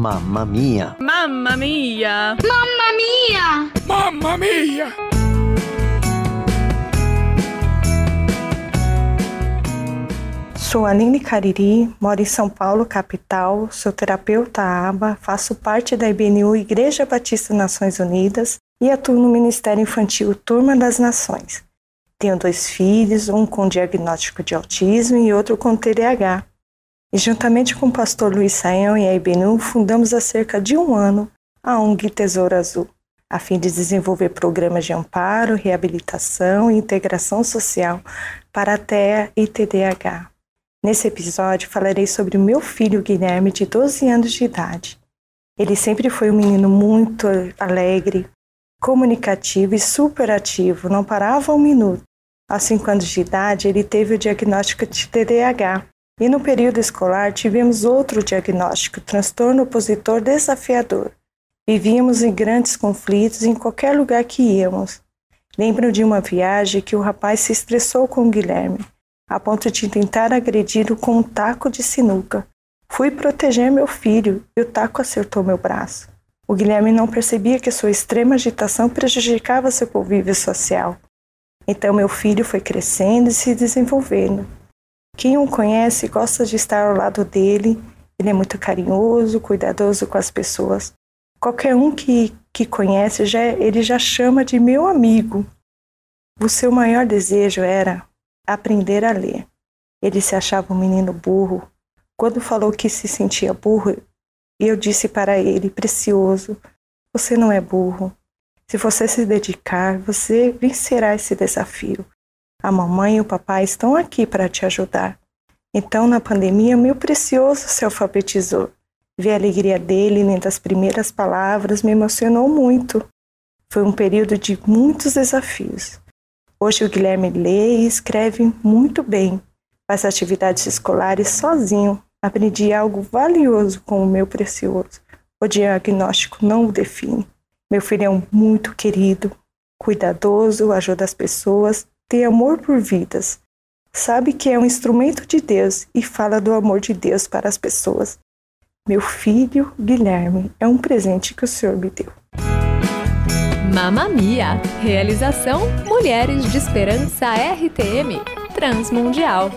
Mamma mia! Mamma mia! Mamma mia! Mamma mia! Sou Aline Cariri, moro em São Paulo, capital, sou terapeuta ABA, faço parte da IBNU Igreja Batista Nações Unidas e atuo no Ministério Infantil Turma das Nações. Tenho dois filhos, um com diagnóstico de autismo e outro com TDAH. E juntamente com o pastor Luiz Saião e a IBNU, fundamos há cerca de um ano a ONG Tesouro Azul, a fim de desenvolver programas de amparo, reabilitação e integração social para a TEA e TDAH. Nesse episódio falarei sobre o meu filho Guilherme, de 12 anos de idade. Ele sempre foi um menino muito alegre, comunicativo e superativo, não parava um minuto. Aos 5 anos de idade, ele teve o diagnóstico de TDAH. E no período escolar tivemos outro diagnóstico, transtorno opositor desafiador. Vivíamos em grandes conflitos em qualquer lugar que íamos. Lembro de uma viagem que o rapaz se estressou com o Guilherme a ponto de tentar agredi-lo com um taco de sinuca. Fui proteger meu filho e o taco acertou meu braço. O Guilherme não percebia que sua extrema agitação prejudicava seu convívio social. Então meu filho foi crescendo e se desenvolvendo. Quem o conhece gosta de estar ao lado dele, ele é muito carinhoso, cuidadoso com as pessoas. Qualquer um que, que conhece, já, ele já chama de meu amigo. O seu maior desejo era aprender a ler. Ele se achava um menino burro. Quando falou que se sentia burro, eu disse para ele, precioso, você não é burro. Se você se dedicar, você vencerá esse desafio. A mamãe e o papai estão aqui para te ajudar. Então, na pandemia, meu precioso se alfabetizou. Ver a alegria dele lendo as primeiras palavras me emocionou muito. Foi um período de muitos desafios. Hoje o Guilherme lê e escreve muito bem, faz atividades escolares sozinho. Aprendi algo valioso com o meu precioso. O diagnóstico não o define. Meu filho é um muito querido, cuidadoso, ajuda as pessoas, tem amor por vidas. Sabe que é um instrumento de Deus e fala do amor de Deus para as pessoas. Meu filho, Guilherme, é um presente que o Senhor me deu. Mamamia. Realização Mulheres de Esperança RTM Transmundial.